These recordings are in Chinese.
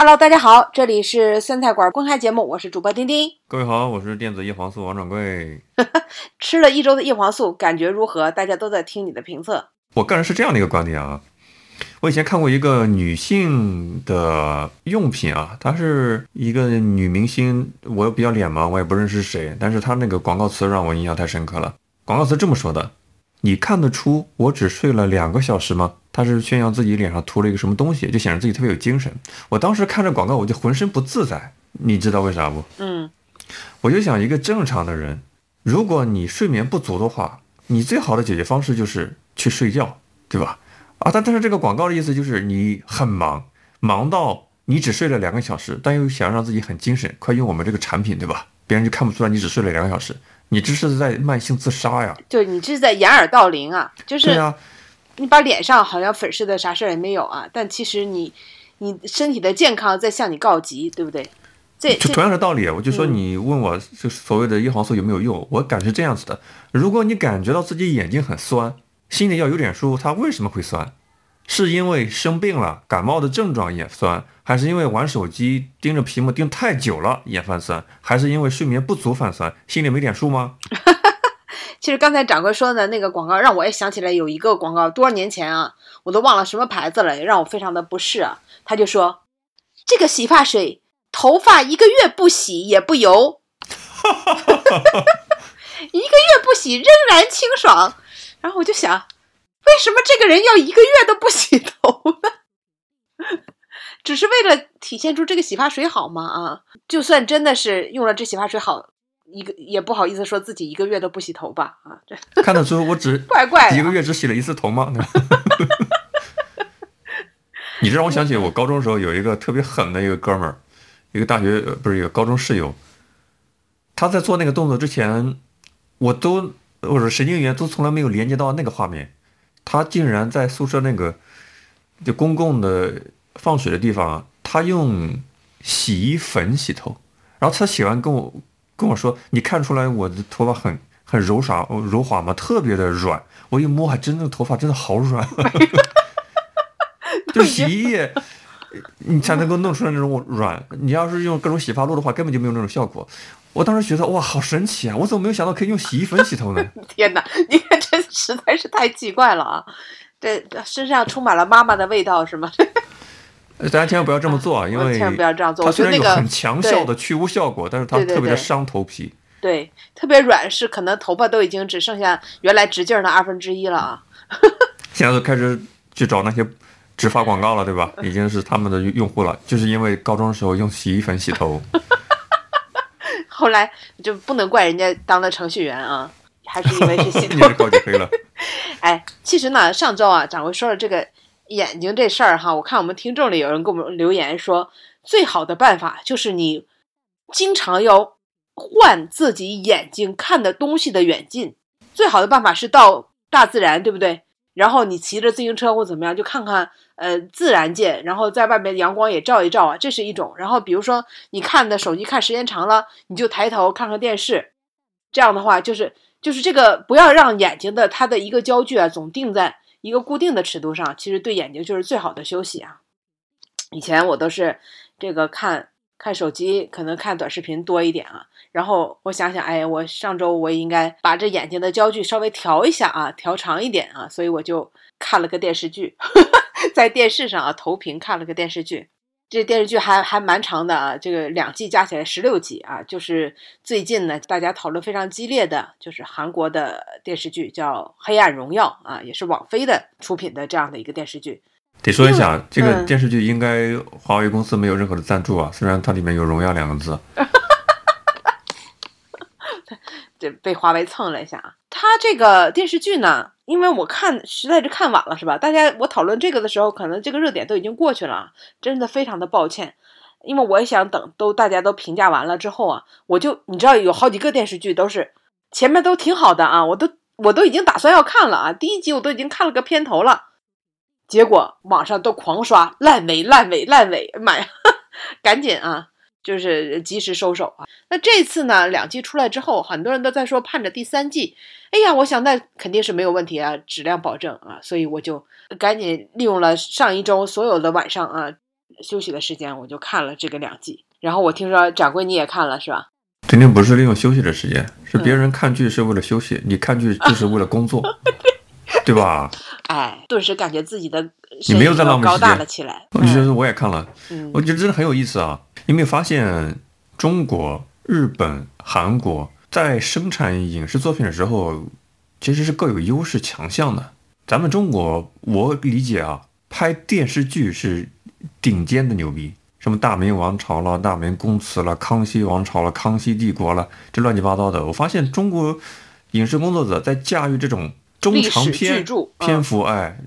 Hello，大家好，这里是酸菜馆公开节目，我是主播丁丁。各位好，我是电子叶黄素王掌柜。吃了一周的叶黄素，感觉如何？大家都在听你的评测。我个人是这样的一个观点啊，我以前看过一个女性的用品啊，她是一个女明星，我又比较脸盲，我也不认识谁，但是她那个广告词让我印象太深刻了。广告词这么说的：“你看得出我只睡了两个小时吗？”他是炫耀自己脸上涂了一个什么东西，就显得自己特别有精神。我当时看着广告，我就浑身不自在。你知道为啥不？嗯，我就想，一个正常的人，如果你睡眠不足的话，你最好的解决方式就是去睡觉，对吧？啊，但但是这个广告的意思就是你很忙，忙到你只睡了两个小时，但又想让自己很精神，快用我们这个产品，对吧？别人就看不出来你只睡了两个小时，你这是在慢性自杀呀！就你这是在掩耳盗铃啊！就是对呀。你把脸上好像粉饰的啥事儿也没有啊，但其实你，你身体的健康在向你告急，对不对？这就同样的道理，我就说你问我就所谓的叶黄素有没有用，我感觉这样子的：如果你感觉到自己眼睛很酸，心里要有点数，它为什么会酸？是因为生病了，感冒的症状眼酸，还是因为玩手机盯着屏幕盯太久了眼泛酸，还是因为睡眠不足泛酸？心里没点数吗？其实刚才掌柜说的那个广告，让我也想起来有一个广告，多少年前啊，我都忘了什么牌子了，也让我非常的不适啊。他就说，这个洗发水，头发一个月不洗也不油，一个月不洗仍然清爽。然后我就想，为什么这个人要一个月都不洗头呢？只是为了体现出这个洗发水好吗？啊，就算真的是用了这洗发水好。一个也不好意思说自己一个月都不洗头吧啊，这看得出我只 怪怪一个月只洗了一次头吗？你这让我想起我高中时候有一个特别狠的一个哥们儿，一个大学不是一个高中室友，他在做那个动作之前，我都我说神经元都从来没有连接到那个画面，他竟然在宿舍那个就公共的放水的地方，他用洗衣粉洗头，然后他洗完跟我。跟我说，你看出来我的头发很很柔滑柔滑吗？特别的软，我一摸还真的头发真的好软，就洗衣液，你才能够弄出来那种软。你要是用各种洗发露的话，根本就没有那种效果。我当时觉得哇，好神奇啊！我怎么没有想到可以用洗衣粉洗头呢？天哪，你看这实在是太奇怪了啊！这身上充满了妈妈的味道是吗？大家千万不要这么做啊！因为千万不要这样做。它虽然有很强效的去污效果，但是它特别的伤头皮。对，特别软是可能头发都已经只剩下原来直径的二分之一了啊！现在都开始去找那些植发广告了，对吧？已经是他们的用户了，就是因为高中时候用洗衣粉洗头。后来就不能怪人家当了程序员啊，还是因为是洗 头。你是高级黑了。哎，其实呢，上周啊，掌柜说了这个。眼睛这事儿哈，我看我们听众里有人给我们留言说，最好的办法就是你经常要换自己眼睛看的东西的远近。最好的办法是到大自然，对不对？然后你骑着自行车或怎么样，就看看呃自然界，然后在外面阳光也照一照啊，这是一种。然后比如说你看的手机看时间长了，你就抬头看看电视，这样的话就是就是这个不要让眼睛的它的一个焦距啊总定在。一个固定的尺度上，其实对眼睛就是最好的休息啊。以前我都是这个看看手机，可能看短视频多一点啊。然后我想想，哎，我上周我应该把这眼睛的焦距稍微调一下啊，调长一点啊。所以我就看了个电视剧，在电视上啊投屏看了个电视剧。这电视剧还还蛮长的啊，这个两季加起来十六集啊，就是最近呢大家讨论非常激烈的就是韩国的电视剧叫《黑暗荣耀》啊，也是网飞的出品的这样的一个电视剧。得说一下，这个电视剧应该华为公司没有任何的赞助啊，虽然它里面有“荣耀”两个字。这被华为蹭了一下啊！它这个电视剧呢，因为我看实在是看晚了，是吧？大家我讨论这个的时候，可能这个热点都已经过去了啊，真的非常的抱歉。因为我也想等都大家都评价完了之后啊，我就你知道有好几个电视剧都是前面都挺好的啊，我都我都已经打算要看了啊，第一集我都已经看了个片头了，结果网上都狂刷烂尾烂尾烂尾，妈呀，赶紧啊！就是及时收手啊！那这次呢，两季出来之后，很多人都在说盼着第三季。哎呀，我想那肯定是没有问题啊，质量保证啊，所以我就赶紧利用了上一周所有的晚上啊，休息的时间，我就看了这个两季。然后我听说掌柜你也看了是吧？肯定不是利用休息的时间，是别人看剧是为了休息，你看剧就是为了工作，对吧？哎，顿时感觉自己的你没有在浪费高大了起来。我觉得我也看了，嗯我觉得真的很有意思啊！你有没有发现，中国、日本、韩国在生产影视作品的时候，其实是各有优势强项的。咱们中国，我理解啊，拍电视剧是顶尖的牛逼，什么大明王朝了、大明宫词了、康熙王朝了、康熙帝国了，这乱七八糟的。我发现中国影视工作者在驾驭这种中长篇巨著嗯篇幅，哎，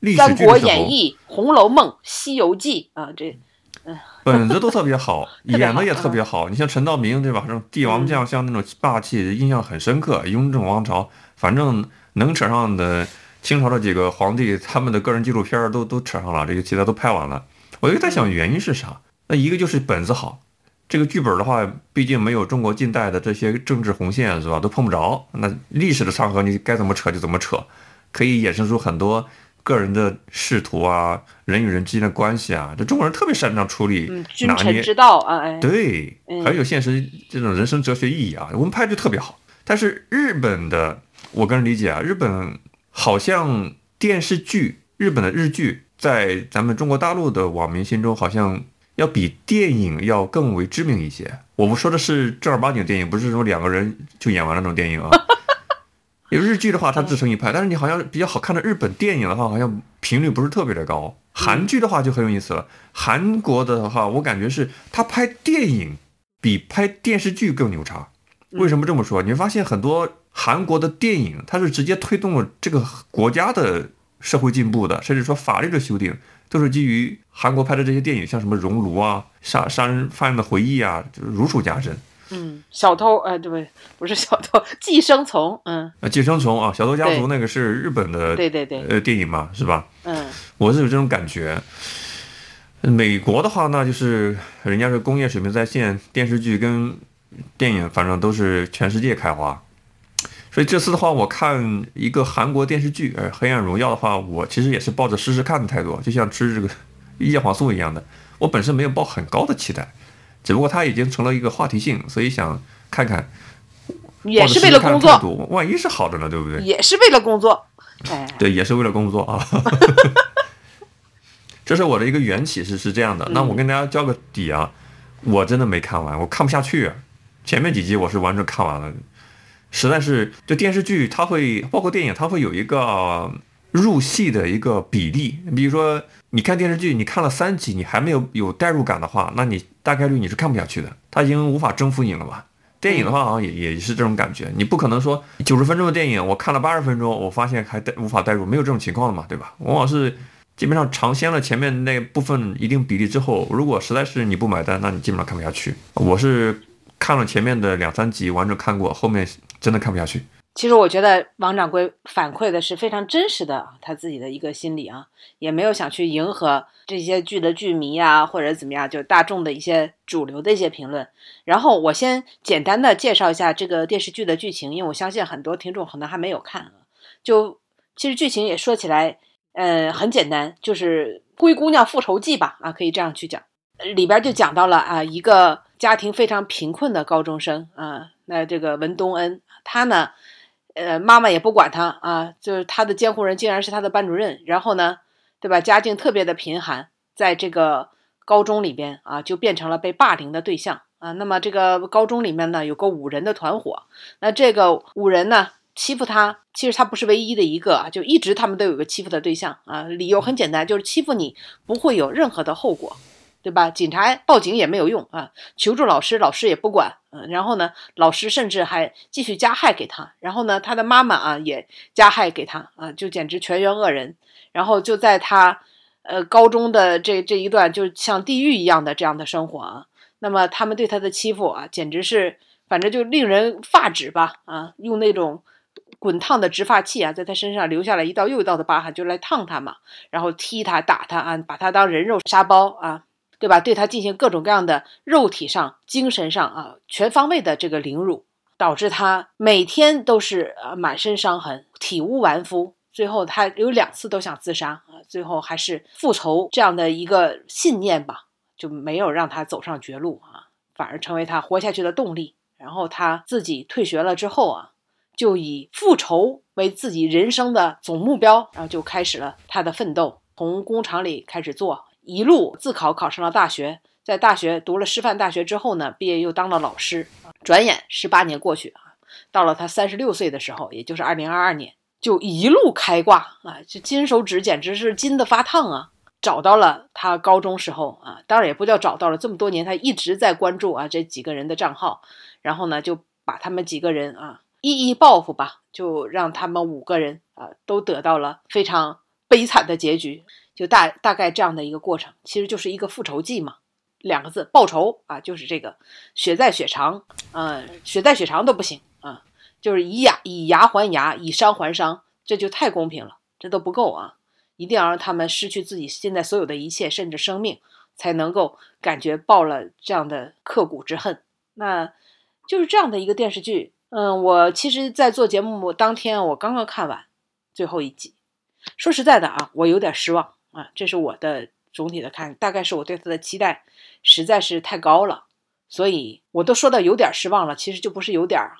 历史三国演义》《红楼梦》《西游记》啊，这 本子都特别好，演的也特别好。你像陈道明对吧？这种帝王将相那种霸气，印象很深刻。雍正王朝，反正能扯上的清朝的几个皇帝，他们的个人纪录片都都扯上了，这个其他都拍完了。我就在想原因是啥？那一个就是本子好，这个剧本的话，毕竟没有中国近代的这些政治红线是吧？都碰不着。那历史的长河，你该怎么扯就怎么扯，可以衍生出很多个人的仕途啊，人与人之间的关系啊。这中国人特别擅长处理嗯，君拿捏臣之道啊，哎，对嗯，很有现实这种人生哲学意义啊。我们拍就特别好，但是日本的，我个人理解啊，日本好像电视剧，日本的日剧在咱们中国大陆的网民心中，好像要比电影要更为知名一些。我们说的是正儿八经电影，不是说两个人就演完了那种电影啊。有日剧的话，它自成一派，但是你好像比较好看的日本电影的话，好像频率不是特别的高。韩剧的话就很有意思了，韩国的话，我感觉是他拍电影比拍电视剧更牛叉。为什么这么说？你会发现很多韩国的电影，它是直接推动了这个国家的社会进步的，甚至说法律的修订，都是基于韩国拍的这些电影，像什么《熔炉》啊、杀杀人犯的回忆啊，就是如数家珍。嗯，小偷，呃，对不对？不是小偷，寄生虫，嗯，啊，寄生虫啊，小偷家族那个是日本的对对对，呃电影嘛，是吧？嗯我是有这种感觉。美国的话呢，就是人家是工业水平在线，电视剧跟电影反正都是全世界开花。所以这次的话，我看一个韩国电视剧，呃，《黑暗荣耀》的话，我其实也是抱着试试看的态度，就像吃这个 叶黄素一样的。我本身没有抱很高的期待，只不过它已经成了一个话题性，所以想看看。也是为了工作，万一是好的呢，对不对？也是为了工作，哎，对，也是为了工作啊。这是我的一个缘起是是这样的。那我跟大家交个底啊，我真的没看完，我看不下去。前面几集我是完全看完了，实在是就电视剧它会包括电影，它会有一个入戏的一个比例。比如说你看电视剧，你看了三集，你还没有有代入感的话，那你大概率你是看不下去的，它已经无法征服你了嘛。电影的话，好像也也是这种感觉，你不可能说九十分钟的电影，我看了八十分钟，我发现还带无法代入，没有这种情况的嘛，对吧？往往是基本上尝鲜了前面那部分一定比例之后，如果实在是你不买单，那你基本上看不下去。我是看了前面的两三集，完整看过，后面真的看不下去。其实我觉得王掌柜反馈的是非常真实的他自己的一个心理啊，也没有想去迎合这些剧的剧迷啊，或者怎么样，就大众的一些主流的一些评论。然后我先简单的介绍一下这个电视剧的剧情，因为我相信很多听众可能还没有看啊。就其实剧情也说起来，呃，很简单，就是《灰姑娘复仇记》吧，啊，可以这样去讲。里边就讲到了啊，一个家庭非常贫困的高中生啊，那这个文东恩，他呢。呃，妈妈也不管他啊，就是他的监护人竟然是他的班主任，然后呢，对吧？家境特别的贫寒，在这个高中里边啊，就变成了被霸凌的对象啊。那么这个高中里面呢，有个五人的团伙，那这个五人呢欺负他，其实他不是唯一的一个啊，就一直他们都有个欺负的对象啊。理由很简单，就是欺负你不会有任何的后果。对吧？警察报警也没有用啊，求助老师，老师也不管。嗯，然后呢，老师甚至还继续加害给他。然后呢，他的妈妈啊也加害给他啊，就简直全员恶人。然后就在他呃高中的这这一段，就像地狱一样的这样的生活啊。那么他们对他的欺负啊，简直是反正就令人发指吧啊！用那种滚烫的直发器啊，在他身上留下了一道又一道的疤痕，就来烫他嘛，然后踢他、打他啊，把他当人肉沙包啊。对吧？对他进行各种各样的肉体上、精神上啊，全方位的这个凌辱，导致他每天都是呃满身伤痕、体无完肤，最后他有两次都想自杀啊，最后还是复仇这样的一个信念吧，就没有让他走上绝路啊，反而成为他活下去的动力。然后他自己退学了之后啊，就以复仇为自己人生的总目标，然后就开始了他的奋斗，从工厂里开始做，一路自考考上了大学，在大学读了师范大学之后呢，毕业又当了老师。转眼十八年过去啊，到了他三十六岁的时候，也就是二零二二年。就一路开挂啊，这金手指简直是金的发烫啊！找到了他高中时候啊，当然也不叫找到了，这么多年他一直在关注啊这几个人的账号，然后呢就把他们几个人啊一一报复吧，就让他们五个人啊都得到了非常悲惨的结局，就大大概这样的一个过程，其实就是一个复仇记嘛，两个字报仇啊，就是这个血债血偿，嗯，血债血偿都不行啊。就是以牙以牙还牙，以伤还伤，这就太公平了，这都不够啊！一定要让他们失去自己现在所有的一切，甚至生命，才能够感觉报了这样的刻骨之恨。那就是这样的一个电视剧。嗯，我其实，在做节目当天，我刚刚看完最后一集。说实在的啊，我有点失望啊，这是我的总体的看，大概是我对他的期待实在是太高了，所以我都说到有点失望了，其实就不是有点儿。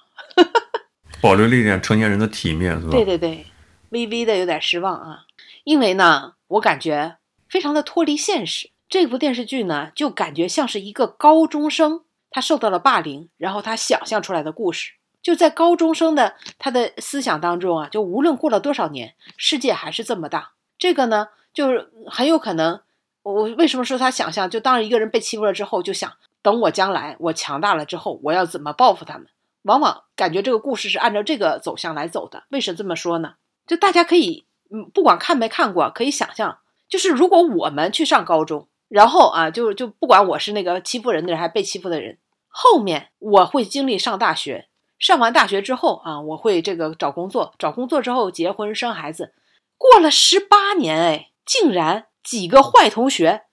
保留了一点成年人的体面，是吧？对对对，微微的有点失望啊，因为呢，我感觉非常的脱离现实。这部电视剧呢，就感觉像是一个高中生，他受到了霸凌，然后他想象出来的故事。就在高中生的他的思想当中啊，就无论过了多少年，世界还是这么大。这个呢，就是很有可能，我为什么说他想象？就当一个人被欺负了之后，就想等我将来我强大了之后，我要怎么报复他们。往往感觉这个故事是按照这个走向来走的。为什么这么说呢？就大家可以，嗯，不管看没看过，可以想象，就是如果我们去上高中，然后啊，就就不管我是那个欺负人的人还是被欺负的人，后面我会经历上大学，上完大学之后啊，我会这个找工作，找工作之后结婚生孩子，过了十八年，哎，竟然几个坏同学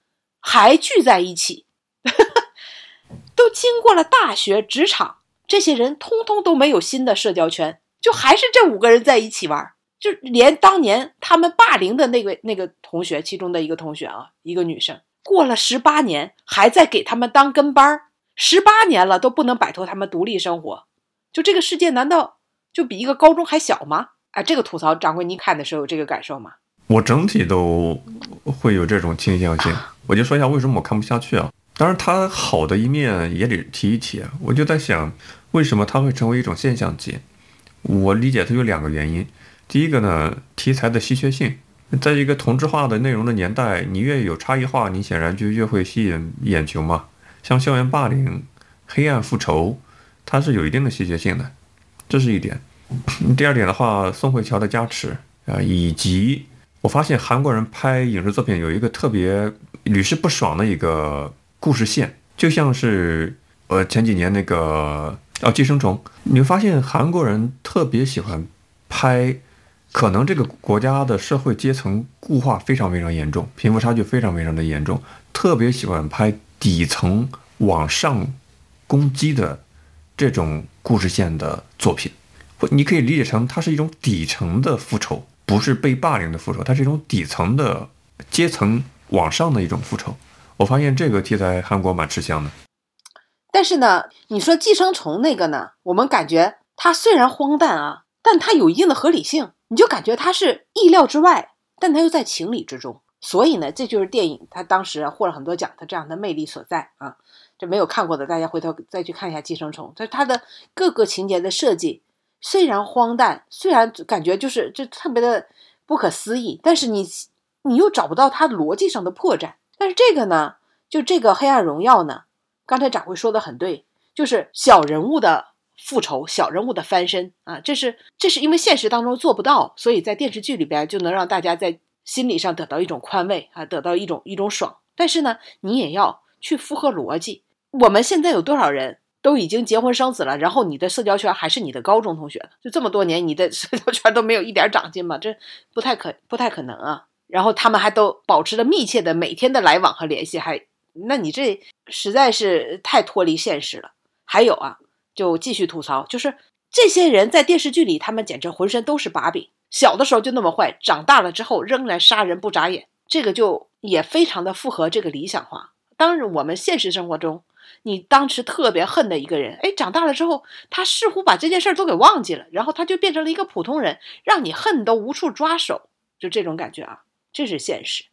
还聚在一起，都经过了大学、职场。这些人通通都没有新的社交圈，就还是这五个人在一起玩，就连当年他们霸凌的那位那个同学，其中的一个同学啊，一个女生，过了十八年还在给他们当跟班儿，十八年了都不能摆脱他们独立生活，就这个世界难道就比一个高中还小吗？啊，这个吐槽，掌柜，你看的时候有这个感受吗？我整体都会有这种倾向性，我就说一下为什么我看不下去啊。当然，它好的一面也得提一提啊，我就在想。为什么它会成为一种现象级？我理解它有两个原因。第一个呢，题材的稀缺性，在一个同质化的内容的年代，你越有差异化，你显然就越会吸引眼球嘛。像校园霸凌、黑暗复仇，它是有一定的稀缺性的，这是一点。第二点的话，宋慧乔的加持啊，以及我发现韩国人拍影视作品有一个特别屡试不爽的一个故事线，就像是呃前几年那个。哦，寄生虫，你会发现韩国人特别喜欢拍，可能这个国家的社会阶层固化非常非常严重，贫富差距非常非常的严重，特别喜欢拍底层往上攻击的这种故事线的作品，或你可以理解成它是一种底层的复仇，不是被霸凌的复仇，它是一种底层的阶层往上的一种复仇。我发现这个题材韩国蛮吃香的。但是呢，你说寄生虫那个呢？我们感觉它虽然荒诞啊，但它有一定的合理性，你就感觉它是意料之外，但它又在情理之中。所以呢，这就是电影它当时获了很多奖它这样的魅力所在啊。这没有看过的，大家回头再去看一下《寄生虫》，它它的各个情节的设计虽然荒诞，虽然感觉就是就特别的不可思议，但是你你又找不到它逻辑上的破绽。但是这个呢，就这个《黑暗荣耀》呢。刚才掌柜说的很对，就是小人物的复仇，小人物的翻身啊，这是这是因为现实当中做不到，所以在电视剧里边就能让大家在心理上得到一种宽慰啊，得到一种一种爽。但是呢，你也要去符合逻辑。我们现在有多少人都已经结婚生子了，然后你的社交圈还是你的高中同学呢？就这么多年，你的 社交圈都没有一点长进吗？这不太可不太可能啊。然后他们还都保持着密切的每天的来往和联系，还。那你这实在是太脱离现实了。还有啊，就继续吐槽，就是这些人在电视剧里，他们简直浑身都是把柄。小的时候就那么坏，长大了之后仍然杀人不眨眼，这个就也非常的符合这个理想化。当然，我们现实生活中，你当时特别恨的一个人，哎，长大了之后，他似乎把这件事儿都给忘记了，然后他就变成了一个普通人，让你恨都无处抓手，就这种感觉啊，这是现实。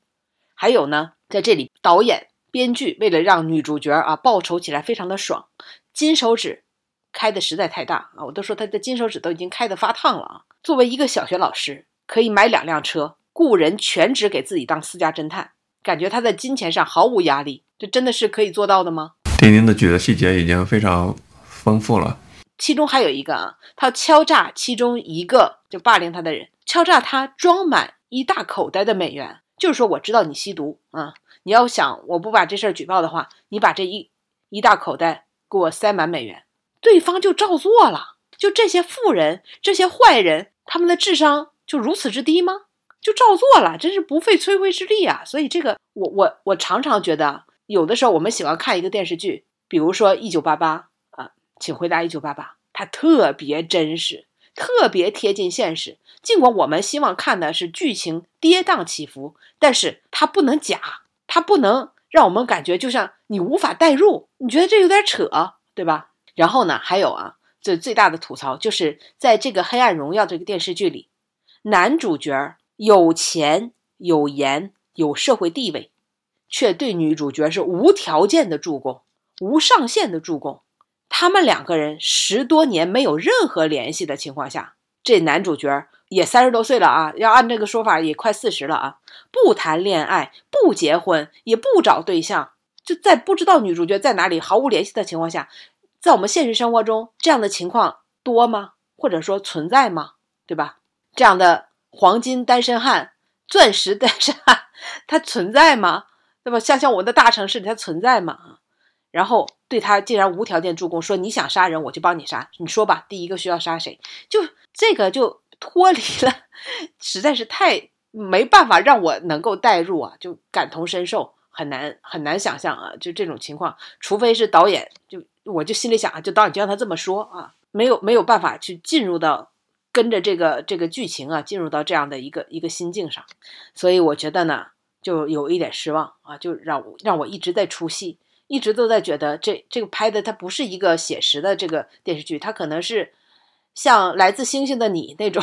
还有呢，在这里，导演、编剧为了让女主角啊报仇起来非常的爽，金手指开的实在太大啊，我都说他的金手指都已经开的发烫了啊。作为一个小学老师，可以买两辆车，雇人全职给自己当私家侦探，感觉他在金钱上毫无压力，这真的是可以做到的吗？丁丁的举的细节已经非常丰富了。其中还有一个啊，他敲诈其中一个就霸凌他的人，敲诈他装满一大口袋的美元，就是说我知道你吸毒啊，你要想我不把这事儿举报的话，你把这一一大口袋给我塞满美元，对方就照做了。就这些富人，这些坏人，他们的智商就如此之低吗？就照做了，真是不费吹灰之力啊！所以这个，我我我常常觉得，有的时候我们喜欢看一个电视剧，比如说《一九八八》啊，请回答一九八八，它特别真实，特别贴近现实。尽管我们希望看的是剧情跌宕起伏，但是它不能假，它不能让我们感觉就像你无法代入，你觉得这有点扯，对吧？然后呢，还有啊。这最大的吐槽就是在这个《黑暗荣耀》这个电视剧里，男主角有钱、有颜、有社会地位，却对女主角是无条件的助攻、无上限的助攻。他们两个人十多年没有任何联系的情况下，这男主角也三十多岁了啊，要按这个说法也快四十了啊，不谈恋爱、不结婚、也不找对象，就在不知道女主角在哪里、毫无联系的情况下。在我们现实生活中，这样的情况多吗？或者说存在吗？对吧？这样的黄金单身汉、钻石单身汉，他存在吗？那么？像像我们的大城市里，他存在嘛？然后对他竟然无条件助攻，说你想杀人，我就帮你杀。你说吧，第一个需要杀谁？就这个就脱离了，实在是太没办法让我能够代入啊，就感同身受，很难很难想象啊，就这种情况，除非是导演就。我就心里想啊，就导演就让他这么说啊，没有没有办法去进入到跟着这个这个剧情啊，进入到这样的一个一个心境上，所以我觉得呢，就有一点失望啊，就让我让我一直在出戏，一直都在觉得这这个拍的它不是一个写实的这个电视剧，它可能是像来自星星的你那种，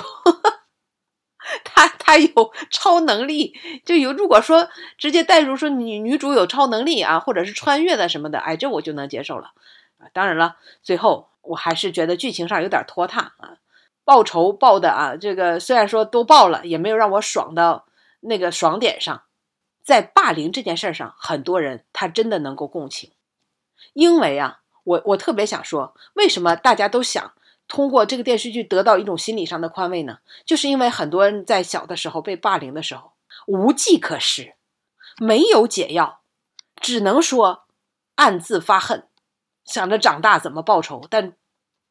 他他有超能力，就有如果说直接带入说女女主有超能力啊，或者是穿越的什么的，哎，这我就能接受了。啊，当然了，最后我还是觉得剧情上有点拖沓啊，报仇报的啊，这个虽然说都报了，也没有让我爽到那个爽点上。在霸凌这件事上，很多人他真的能够共情，因为啊，我我特别想说，为什么大家都想通过这个电视剧得到一种心理上的宽慰呢？就是因为很多人在小的时候被霸凌的时候无计可施，没有解药，只能说暗自发恨。想着长大怎么报仇，但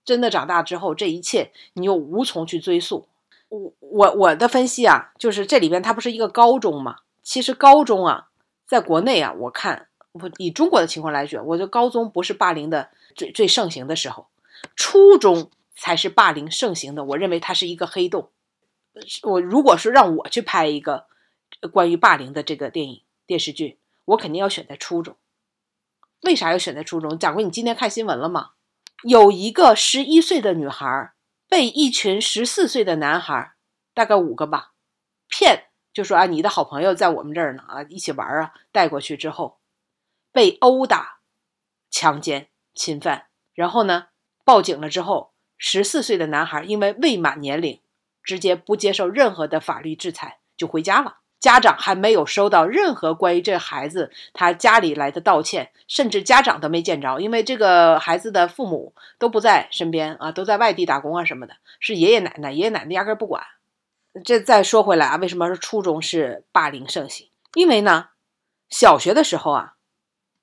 真的长大之后，这一切你又无从去追溯。我我我的分析啊，就是这里边它不是一个高中嘛？其实高中啊，在国内啊，我看我以中国的情况来讲，我觉得高中不是霸凌的最最盛行的时候，初中才是霸凌盛行的。我认为它是一个黑洞。我如果说让我去拍一个关于霸凌的这个电影电视剧，我肯定要选在初中。为啥要选在初中？蒋过，你今天看新闻了吗？有一个十一岁的女孩被一群十四岁的男孩，大概五个吧，骗，就说啊，你的好朋友在我们这儿呢，啊，一起玩啊，带过去之后，被殴打、强奸、侵犯，然后呢，报警了之后，十四岁的男孩因为未满年龄，直接不接受任何的法律制裁，就回家了。家长还没有收到任何关于这孩子他家里来的道歉，甚至家长都没见着，因为这个孩子的父母都不在身边啊，都在外地打工啊什么的，是爷爷奶奶，爷爷奶奶压根不管。这再说回来啊，为什么说初中是霸凌盛行？因为呢，小学的时候啊，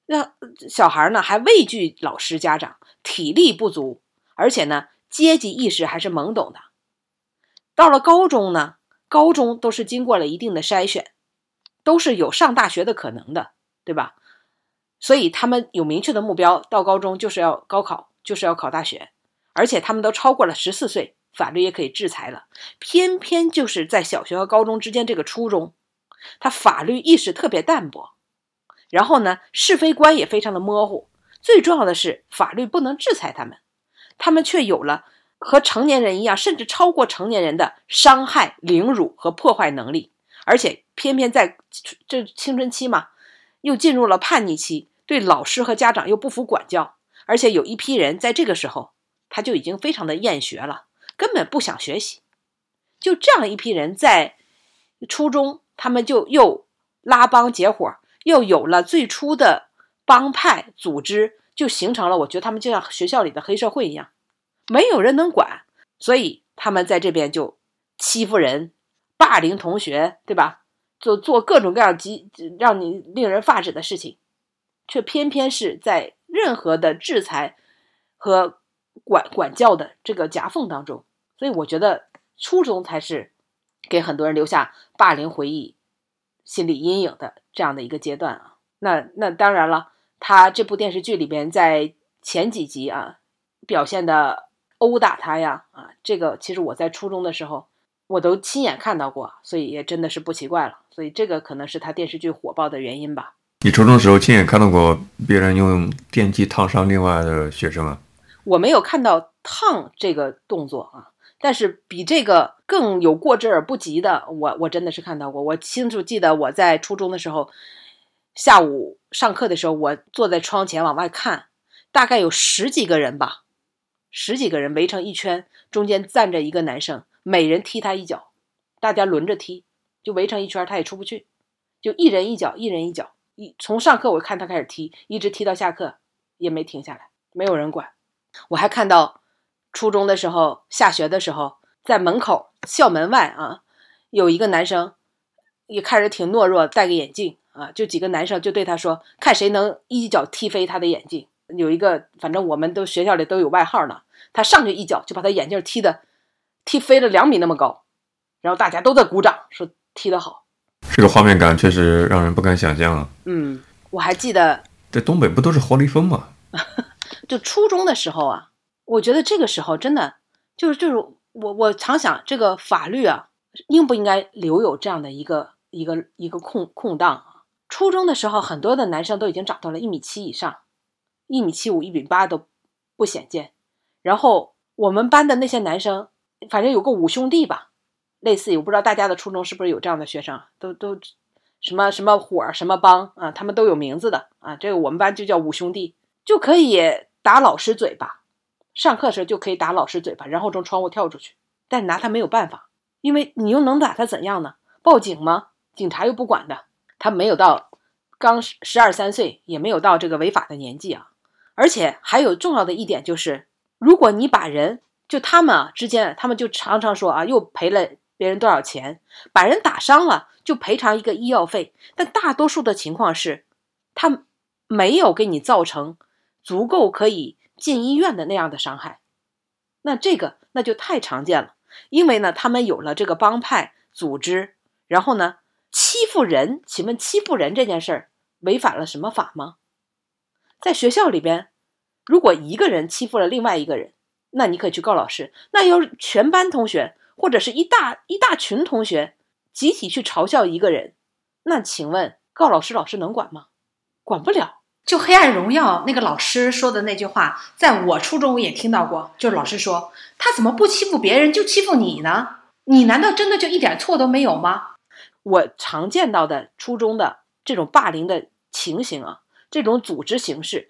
那小孩呢还畏惧老师家长，体力不足，而且呢阶级意识还是懵懂的。到了高中呢。高中都是经过了一定的筛选，都是有上大学的可能的，对吧？所以他们有明确的目标，到高中就是要高考，就是要考大学，而且他们都超过了十四岁法律也可以制裁了。偏偏就是在小学和高中之间这个初中，他法律意识特别淡薄，然后呢，是非观也非常的模糊。最重要的是，法律不能制裁他们，他们却有了和成年人一样，甚至超过成年人的伤害、凌辱和破坏能力。而且偏偏在这青春期嘛，又进入了叛逆期，对老师和家长又不服管教。而且有一批人在这个时候，他就已经非常的厌学了，根本不想学习。就这样一批人在初中，他们就又拉帮结伙，又有了最初的帮派组织，就形成了。我觉得他们就像学校里的黑社会一样，没有人能管，所以他们在这边就欺负人、霸凌同学，对吧？做做各种各样极让你令人发指的事情，却偏偏是在。任何的制裁和管管教的这个夹缝当中，所以我觉得初中才是给很多人留下霸凌回忆、心理阴影的这样的一个阶段啊。那那当然了，他这部电视剧里边在前几集啊表现的殴打他呀啊，这个其实我在初中的时候我都亲眼看到过，所以也真的是不奇怪了。所以这个可能是他电视剧火爆的原因吧。你初中时候亲眼看到过别人用电击烫伤另外的学生啊？我没有看到烫这个动作啊，但是比这个更有过之而不及的，我我真的是看到过。我清楚记得我在初中的时候，下午上课的时候，我坐在窗前往外看，大概有十几个人吧，十几个人围成一圈，中间站着一个男生，每人踢他一脚，大家轮着踢，就围成一圈，他也出不去，就一人一脚，一人一脚。一从上课我看他开始踢，一直踢到下课，也没停下来，没有人管。我还看到初中的时候，下学的时候，在门口校门外啊，有一个男生也看着挺懦弱，戴个眼镜啊，就几个男生就对他说，看谁能一脚踢飞他的眼镜。有一个，反正我们都学校里都有外号呢，他上去一脚就把他眼镜踢的踢飞了两米那么高，然后大家都在鼓掌，说踢得好。这个画面感确实让人不敢想象啊！嗯，我还记得在东北不都是活雷锋吗？就初中的时候啊，我觉得这个时候真的就是就是我我常想，这个法律啊，应不应该留有这样的一个一个一个空空档啊？初中的时候，很多的男生都已经长到了一米七以上，一米七五、一米八都不鲜见。然后我们班的那些男生，反正有个五兄弟吧。类似于我不知道大家的初中是不是有这样的学生，都都什么什么伙什么帮啊，他们都有名字的啊。这个我们班就叫五兄弟，就可以打老师嘴巴，上课时就可以打老师嘴巴，然后从窗户跳出去。但拿他没有办法，因为你又能打他怎样呢？报警吗？警察又不管的。他没有到刚十二三岁，也没有到这个违法的年纪啊。而且还有重要的一点就是，如果你把人就他们啊之间，他们就常常说啊，又赔了。别人多少钱把人打伤了，就赔偿一个医药费。但大多数的情况是，他没有给你造成足够可以进医院的那样的伤害。那这个那就太常见了，因为呢，他们有了这个帮派组织，然后呢欺负人。请问欺负人这件事儿违反了什么法吗？在学校里边，如果一个人欺负了另外一个人，那你可以去告老师。那要是全班同学。或者是一大一大群同学集体去嘲笑一个人，那请问告老师，老师能管吗？管不了。就《黑暗荣耀》那个老师说的那句话，在我初中也听到过，就是老师说他怎么不欺负别人就欺负你呢？你难道真的就一点错都没有吗？我常见到的初中的这种霸凌的情形啊，这种组织形式，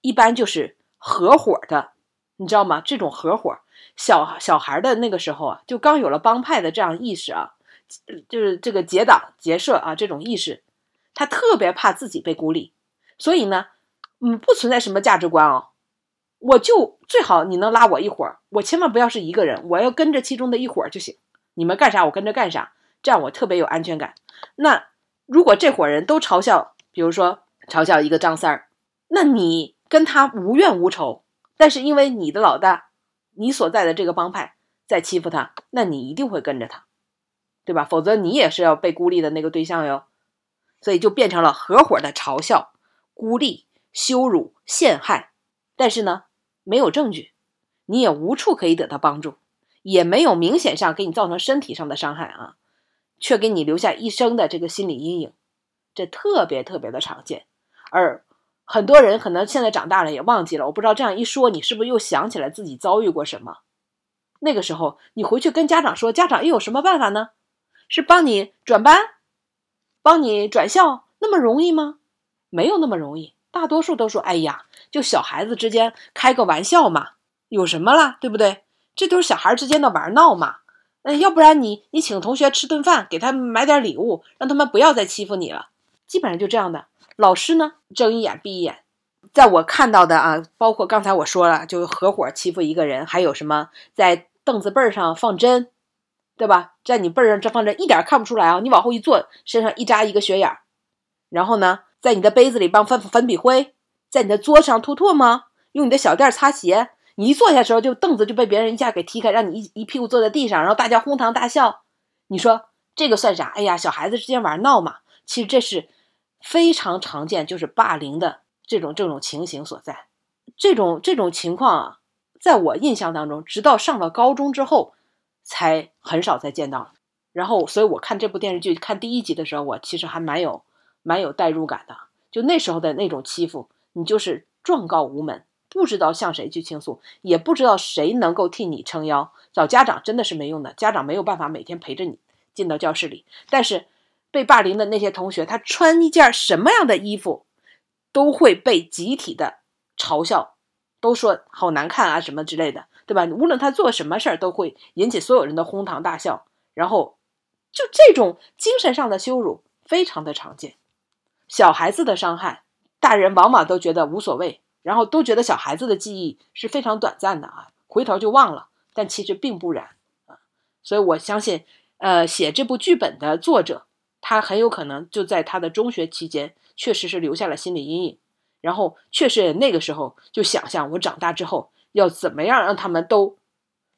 一般就是合伙的，你知道吗？这种合伙。小小孩的那个时候啊，就刚有了帮派的这样意识啊，就是这个结党结社啊这种意识，他特别怕自己被孤立，所以呢，嗯，不存在什么价值观哦，我就最好你能拉我一伙儿，我千万不要是一个人，我要跟着其中的一伙儿就行，你们干啥我跟着干啥，这样我特别有安全感。那如果这伙人都嘲笑，比如说嘲笑一个张三儿，那你跟他无怨无仇，但是因为你的老大。你所在的这个帮派在欺负他，那你一定会跟着他，对吧？否则你也是要被孤立的那个对象哟。所以就变成了合伙的嘲笑、孤立、羞辱、陷害。但是呢，没有证据，你也无处可以得到帮助，也没有明显上给你造成身体上的伤害啊，却给你留下一生的这个心理阴影，这特别特别的常见。而很多人可能现在长大了也忘记了，我不知道这样一说，你是不是又想起来自己遭遇过什么？那个时候你回去跟家长说，家长又有什么办法呢？是帮你转班，帮你转校，那么容易吗？没有那么容易。大多数都说：“哎呀，就小孩子之间开个玩笑嘛，有什么啦，对不对？这都是小孩之间的玩闹嘛。嗯，要不然你你请同学吃顿饭，给他们买点礼物，让他们不要再欺负你了。基本上就这样的。老师呢，睁一眼闭一眼。在我看到的啊，包括刚才我说了，就合伙欺负一个人，还有什么在凳子背上放针，对吧？在你背上这放针，一点看不出来啊。你往后一坐，身上一扎一个血眼儿，然后呢？”在你的杯子里帮粉粉笔灰，在你的桌上吐唾沫，用你的小垫擦鞋。你一坐下时候，就凳子就被别人一下给踢开，让你一一屁股坐在地上，然后大家哄堂大笑。你说这个算啥？哎呀，小孩子之间玩闹嘛。其实这是非常常见，就是霸凌的这种这种情形所在。这种这种情况啊，在我印象当中，直到上了高中之后，才很少再见到。然后，所以我看这部电视剧看第一集的时候，我其实还蛮有。蛮有代入感的，就那时候的那种欺负，你就是状告无门，不知道向谁去倾诉，也不知道谁能够替你撑腰。找家长真的是没用的，家长没有办法每天陪着你进到教室里。但是被霸凌的那些同学，他穿一件什么样的衣服，都会被集体的嘲笑，都说好难看啊什么之类的，对吧？无论他做什么事儿，都会引起所有人的哄堂大笑。然后就这种精神上的羞辱，非常的常见。小孩子的伤害，大人往往都觉得无所谓，然后都觉得小孩子的记忆是非常短暂的啊，回头就忘了。但其实并不然啊，所以我相信，呃，写这部剧本的作者，他很有可能就在他的中学期间，确实是留下了心理阴影，然后确实那个时候就想象我长大之后要怎么样让他们都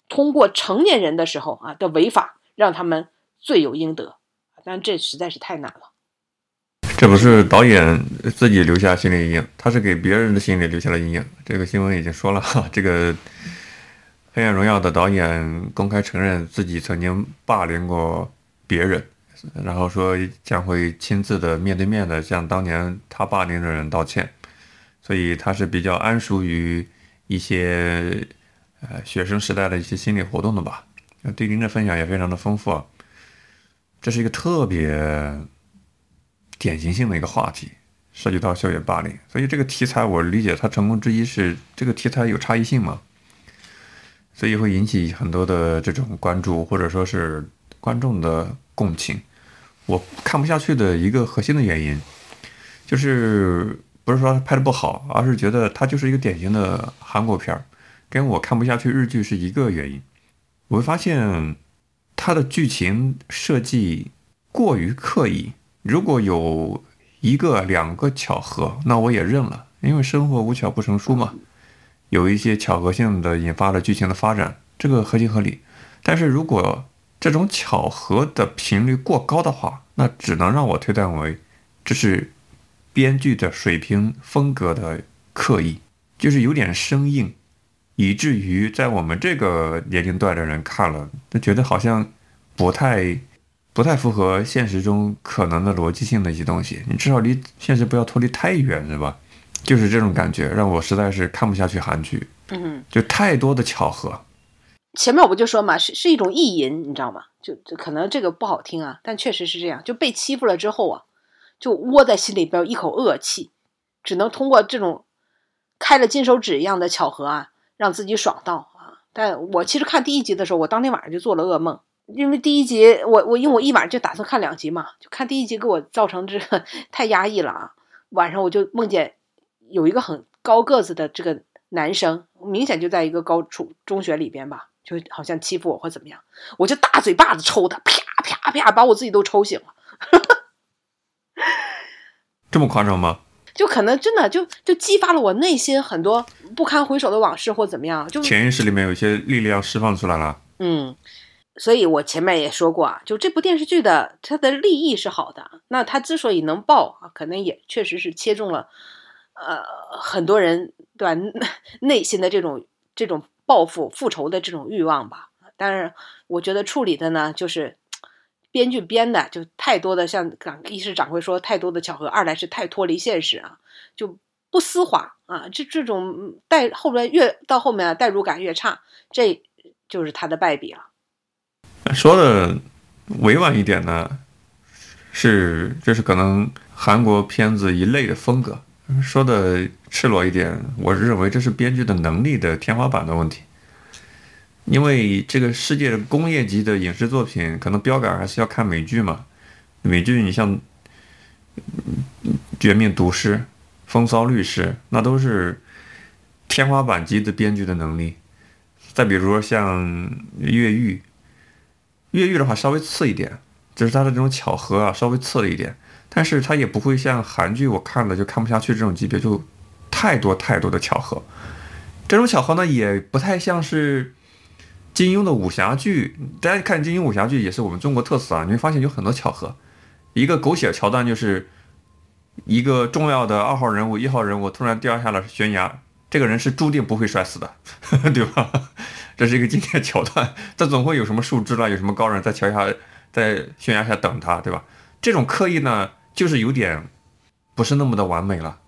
通过成年人的时候啊的违法，让他们罪有应得，但这实在是太难了。这不是导演自己留下心理阴影，他是给别人的心理留下了阴影。这个新闻已经说了哈，这个《黑暗荣耀》的导演公开承认自己曾经霸凌过别人，然后说将会亲自的面对面的向当年他霸凌的人道歉，所以他是比较安熟于一些呃学生时代的一些心理活动的吧。对您的分享也非常的丰富，这是一个特别。典型性的一个话题，涉及到校园霸凌，所以这个题材我理解它成功之一是这个题材有差异性嘛，所以会引起很多的这种关注或者说是观众的共情。我看不下去的一个核心的原因，就是不是说拍的不好，而是觉得它就是一个典型的韩国片儿，跟我看不下去日剧是一个原因。我会发现它的剧情设计过于刻意。如果有一个两个巧合，那我也认了，因为生活无巧不成书嘛。有一些巧合性的引发了剧情的发展，这个合情合理。但是如果这种巧合的频率过高的话，那只能让我推断为这是编剧的水平风格的刻意，就是有点生硬，以至于在我们这个年龄段的人看了，都觉得好像不太。不太符合现实中可能的逻辑性的一些东西，你至少离现实不要脱离太远，是吧？就是这种感觉，让我实在是看不下去韩剧。嗯，就太多的巧合。前面我不就说嘛，是是一种意淫，你知道吗？就就可能这个不好听啊，但确实是这样。就被欺负了之后啊，就窝在心里边一口恶气，只能通过这种开了金手指一样的巧合啊，让自己爽到啊。但我其实看第一集的时候，我当天晚上就做了噩梦。因为第一集我我因为我一晚上就打算看两集嘛，就看第一集给我造成这个太压抑了啊！晚上我就梦见有一个很高个子的这个男生，明显就在一个高初中学里边吧，就好像欺负我或怎么样，我就大嘴巴子抽他，啪啪啪，把我自己都抽醒了。这么夸张吗？就可能真的就就激发了我内心很多不堪回首的往事或怎么样，就潜意识里面有一些力量释放出来了。嗯。所以我前面也说过啊，就这部电视剧的它的立意是好的，那它之所以能爆啊，可能也确实是切中了，呃，很多人对吧 内心的这种这种报复复仇的这种欲望吧。但是我觉得处理的呢，就是编剧编的就太多的，像掌一是掌柜说太多的巧合，二来是太脱离现实啊，就不丝滑啊，这这种带后边越到后面啊，代入感越差，这就是他的败笔了。说的委婉一点呢，是这是可能韩国片子一类的风格；说的赤裸一点，我认为这是编剧的能力的天花板的问题。因为这个世界的工业级的影视作品，可能标杆还是要看美剧嘛。美剧你像《绝命毒师》《风骚律师》，那都是天花板级的编剧的能力。再比如说像《越狱》，《越狱》的话稍微次一点，只是它的这种巧合啊稍微次了一点，但是它也不会像韩剧我看了就看不下去这种级别，就太多太多的巧合。这种巧合呢，也不太像是。金庸的武侠剧，大家看金庸武侠剧也是我们中国特色啊！你会发现有很多巧合，一个狗血桥段就是一个重要的二号人物、一号人物突然掉下了悬崖，这个人是注定不会摔死的，对吧？这是一个经典桥段，这总会有什么树枝啦，有什么高人在桥下、在悬崖下等他，对吧？这种刻意呢，就是有点不是那么的完美了。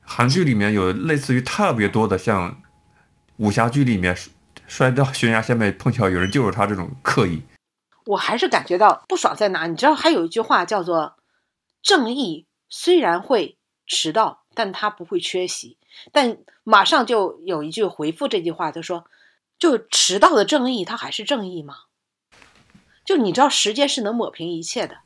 韩剧里面有类似于特别多的像武侠剧里面。摔到悬崖下面，碰巧有人救了他，这种刻意，我还是感觉到不爽在哪？你知道，还有一句话叫做“正义虽然会迟到，但他不会缺席”。但马上就有一句回复这句话，就说：“就迟到的正义，它还是正义吗？”就你知道，时间是能抹平一切的。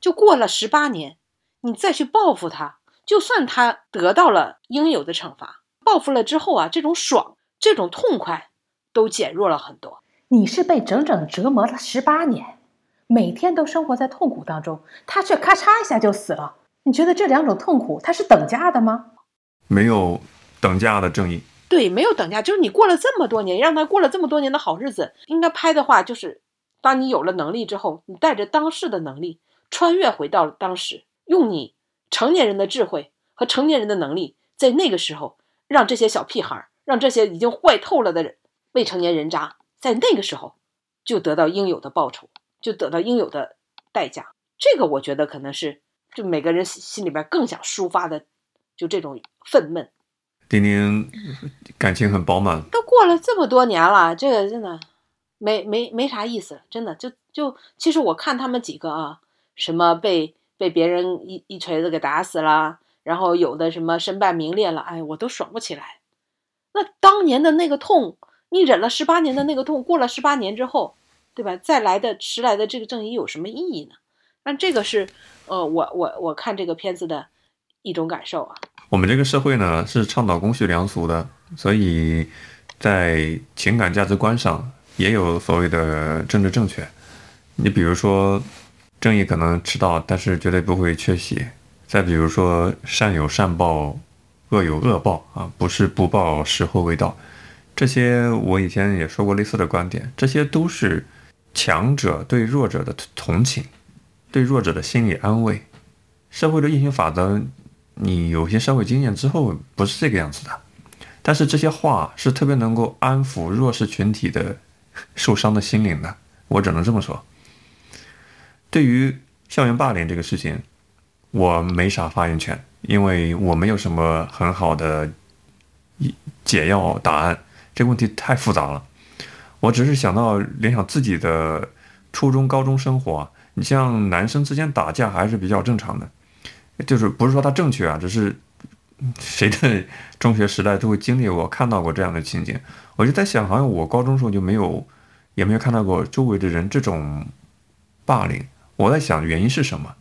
就过了十八年，你再去报复他，就算他得到了应有的惩罚，报复了之后啊，这种爽，这种痛快。都减弱了很多。你是被整整折磨了十八年，每天都生活在痛苦当中，他却咔嚓一下就死了。你觉得这两种痛苦它是等价的吗？没有等价的正义。对，没有等价，就是你过了这么多年，让他过了这么多年的好日子，应该拍的话就是，当你有了能力之后，你带着当时的能力穿越回到了当时，用你成年人的智慧和成年人的能力，在那个时候让这些小屁孩，让这些已经坏透了的。未成年人渣在那个时候就得到应有的报酬，就得到应有的代价。这个我觉得可能是就每个人心里边更想抒发的，就这种愤懑。丁丁感情很饱满，都过了这么多年了，这个真的没没没啥意思。真的就就其实我看他们几个啊，什么被被别人一一锤子给打死了，然后有的什么身败名裂了，哎，我都爽不起来。那当年的那个痛。你忍了十八年的那个痛，过了十八年之后，对吧？再来的迟来的这个正义有什么意义呢？那这个是，呃，我我我看这个片子的一种感受啊。我们这个社会呢是倡导公序良俗的，所以在情感价值观上也有所谓的政治正确。你比如说，正义可能迟到，但是绝对不会缺席。再比如说，善有善报，恶有恶报啊，不是不报，时候未到。这些我以前也说过类似的观点，这些都是强者对弱者的同情，对弱者的心理安慰。社会的运行法则，你有些社会经验之后不是这个样子的。但是这些话是特别能够安抚弱势群体的受伤的心灵的，我只能这么说。对于校园霸凌这个事情，我没啥发言权，因为我没有什么很好的解药答案。这个问题太复杂了，我只是想到联想自己的初中、高中生活。你像男生之间打架还是比较正常的，就是不是说他正确啊，只是谁的中学时代都会经历过、看到过这样的情景。我就在想，好像我高中时候就没有，也没有看到过周围的人这种霸凌。我在想原因是什么？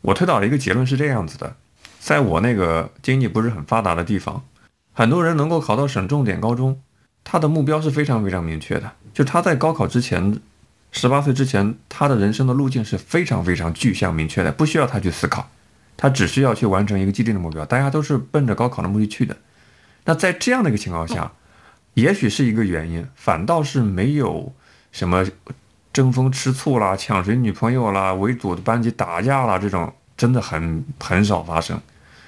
我推导的一个结论是这样子的：在我那个经济不是很发达的地方，很多人能够考到省重点高中。他的目标是非常非常明确的，就他在高考之前，十八岁之前，他的人生的路径是非常非常具象明确的，不需要他去思考，他只需要去完成一个既定的目标。大家都是奔着高考的目的去的。那在这样的一个情况下，也许是一个原因，反倒是没有什么争风吃醋啦、抢谁女朋友啦、围堵的班级打架啦这种，真的很很少发生。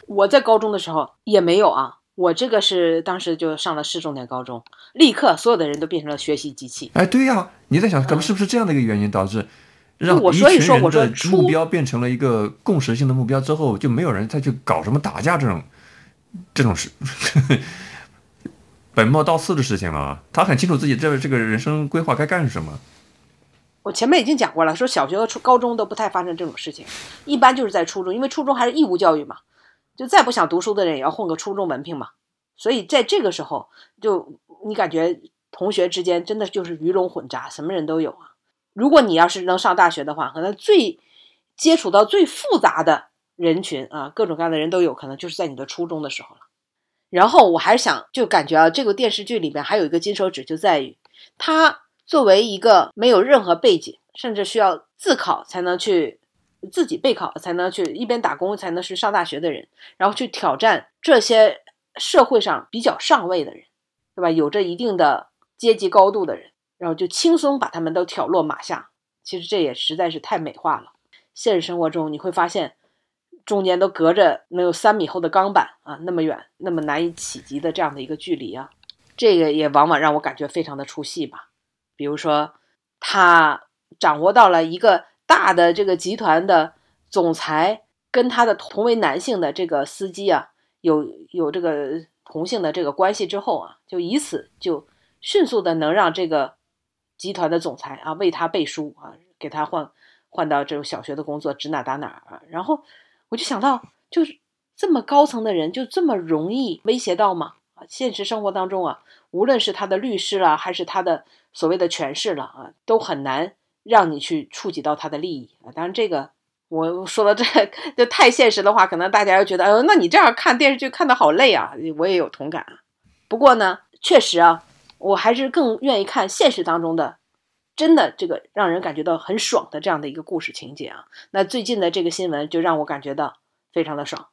我在高中的时候也没有啊。我这个是当时就上了市重点高中，立刻所有的人都变成了学习机器。哎，对呀，你在想，可能是不是这样的一个原因导致让我一所以说群人的我说目标变成了一个共识性的目标之后，就没有人再去搞什么打架这种这种事，本末倒置的事情了啊。他很清楚自己这这个人生规划该干什么。我前面已经讲过了，说小学和初高中都不太发生这种事情，一般就是在初中，因为初中还是义务教育嘛，就再不想读书的人也要混个初中文凭嘛。所以在这个时候，就你感觉同学之间真的就是鱼龙混杂，什么人都有啊。如果你要是能上大学的话，可能最接触到最复杂的人群啊，各种各样的人都有可能就是在你的初中的时候了。然后我还想就感觉啊，这个电视剧里面还有一个金手指，就在于他作为一个没有任何背景，甚至需要自考才能去自己备考才能去一边打工才能去上大学的人，然后去挑战这些社会上比较上位的人，对吧？有着一定的阶级高度的人，然后就轻松把他们都挑落马下。其实这也实在是太美化了。现实生活中你会发现，中间都隔着能有三米厚的钢板啊，那么远，那么难以企及的这样的一个距离啊，这个也往往让我感觉非常的出戏吧。比如说，他掌握到了一个大的这个集团的总裁跟他的同为男性的这个司机啊，有有这个同性的这个关系之后啊，就以此就迅速的能让这个集团的总裁啊为他背书啊，给他换换到这种小学的工作，指哪打哪啊。然后我就想到，就是这么高层的人，就这么容易威胁到吗？啊，现实生活当中啊，无论是他的律师了，还是他的所谓的权势了啊，都很难让你去触及到他的利益啊。当然，这个我说的这这太现实的话，可能大家又觉得，哎呦，那你这样看电视剧看的好累啊。我也有同感啊。不过呢，确实啊，我还是更愿意看现实当中的，真的这个让人感觉到很爽的这样的一个故事情节啊。那最近的这个新闻就让我感觉到非常的爽，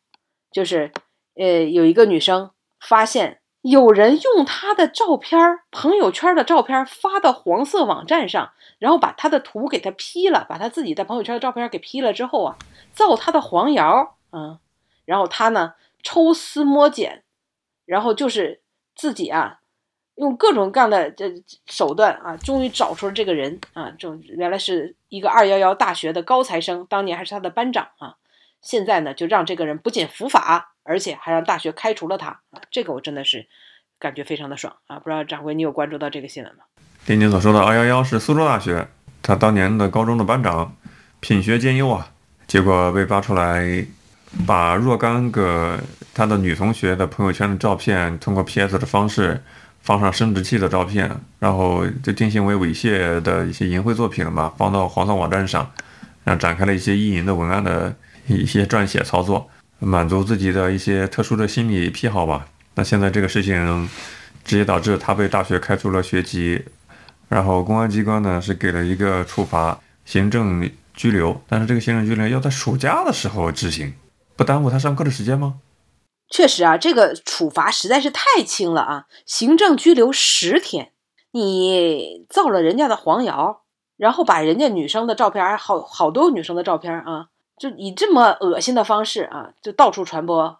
就是呃，有一个女生。发现有人用他的照片朋友圈的照片发到黄色网站上，然后把他的图给他 P 了，把他自己在朋友圈的照片给 P 了之后啊，造他的黄谣，嗯，然后他呢抽丝剥茧，然后就是自己啊，用各种各样的这手段啊，终于找出了这个人啊，这原来是一个二幺幺大学的高材生，当年还是他的班长啊，现在呢就让这个人不仅伏法。而且还让大学开除了他！这个我真的是感觉非常的爽啊！不知道掌柜你有关注到这个新闻吗？丁宁所说的二幺幺是苏州大学，他当年的高中的班长，品学兼优啊，结果被扒出来，把若干个他的女同学的朋友圈的照片，通过 PS 的方式放上生殖器的照片，然后就定性为猥亵的一些淫秽作品了嘛，放到黄色网站上，然后展开了一些意淫的文案的一些撰写操作。满足自己的一些特殊的心理癖好吧。那现在这个事情直接导致他被大学开除了学籍，然后公安机关呢是给了一个处罚，行政拘留。但是这个行政拘留要在暑假的时候执行，不耽误他上课的时间吗？确实啊，这个处罚实在是太轻了啊！行政拘留十天，你造了人家的黄谣，然后把人家女生的照片，好好多女生的照片啊。就以这么恶心的方式啊，就到处传播，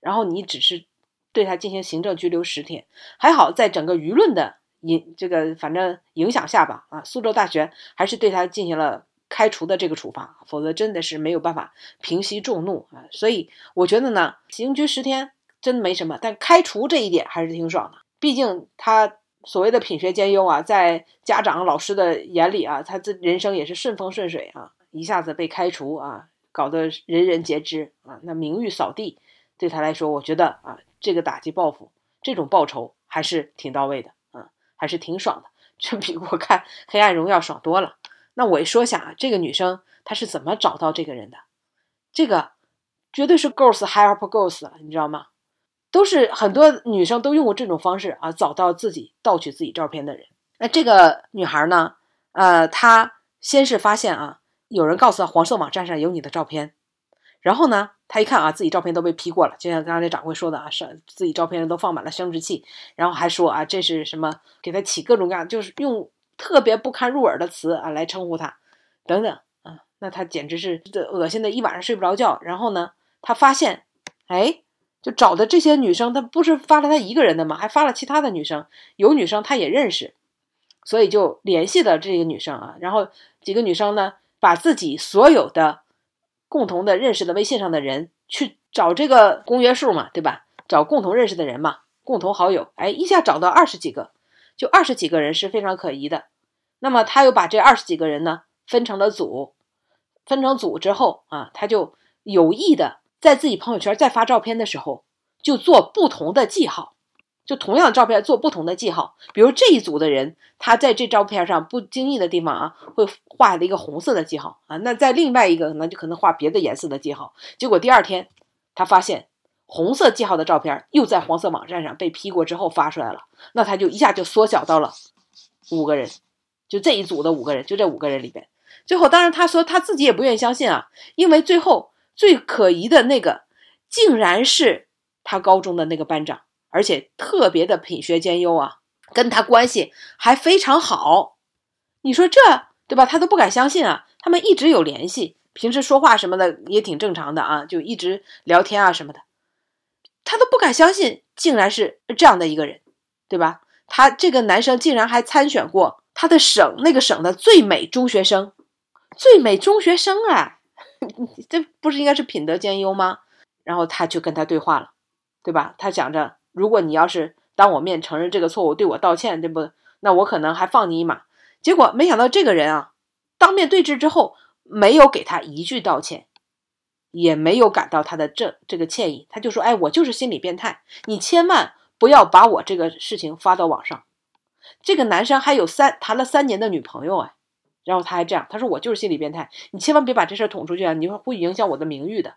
然后你只是对他进行行政拘留十天，还好在整个舆论的影这个反正影响下吧，啊，苏州大学还是对他进行了开除的这个处罚，否则真的是没有办法平息众怒啊。所以我觉得呢，刑拘十天真没什么，但开除这一点还是挺爽的，毕竟他所谓的品学兼优啊，在家长老师的眼里啊，他这人生也是顺风顺水啊。一下子被开除啊，搞得人人皆知啊，那名誉扫地，对他来说，我觉得啊，这个打击报复，这种报仇还是挺到位的啊，还是挺爽的，这比我看《黑暗荣耀》爽多了。那我一说一下啊，这个女生她是怎么找到这个人的？这个绝对是 Girls Help Girls 了，你知道吗？都是很多女生都用过这种方式啊，找到自己盗取自己照片的人。那这个女孩呢？呃，她先是发现啊。有人告诉她黄色网站上有你的照片，然后呢，她一看啊，自己照片都被 P 过了，就像刚才掌柜说的啊，是自己照片都放满了生殖器，然后还说啊，这是什么？给她起各种各样，就是用特别不堪入耳的词啊来称呼他，等等啊，那他简直是这恶心的一晚上睡不着觉。然后呢，他发现，哎，就找的这些女生，他不是发了他一个人的吗？还发了其他的女生，有女生他也认识，所以就联系了这个女生啊。然后几个女生呢，把自己所有的共同的认识的微信上的人去找这个公约数嘛，对吧？找共同认识的人嘛，共同好友，哎，一下找到二十几个，就二十几个人是非常可疑的。那么他又把这二十几个人呢分成了组，分成组之后啊，他就有意的。在自己朋友圈再发照片的时候，就做不同的记号，就同样的照片做不同的记号。比如这一组的人，他在这照片上不经意的地方啊，会画了一个红色的记号啊。那在另外一个，那就可能画别的颜色的记号。结果第二天，他发现红色记号的照片又在黄色网站上被 P 过之后发出来了，那他就一下就缩小到了五个人，就这一组的五个人，就这五个人里边。最后，当然他说他自己也不愿意相信啊，因为最后。最可疑的那个，竟然是他高中的那个班长，而且特别的品学兼优啊，跟他关系还非常好。你说这对吧？他都不敢相信啊。他们一直有联系，平时说话什么的也挺正常的啊，就一直聊天啊什么的。他都不敢相信，竟然是这样的一个人，对吧？他这个男生竟然还参选过他的省那个省的最美中学生，最美中学生啊！这不是应该是品德兼优吗？然后他就跟他对话了，对吧？他想着，如果你要是当我面承认这个错误，对我道歉，对不？那我可能还放你一马。结果没想到这个人啊，当面对质之后，没有给他一句道歉，也没有感到他的这这个歉意。他就说：“哎，我就是心理变态，你千万不要把我这个事情发到网上。”这个男生还有三谈了三年的女朋友哎。然后他还这样，他说我就是心理变态，你千万别把这事捅出去啊，你会会影响我的名誉的。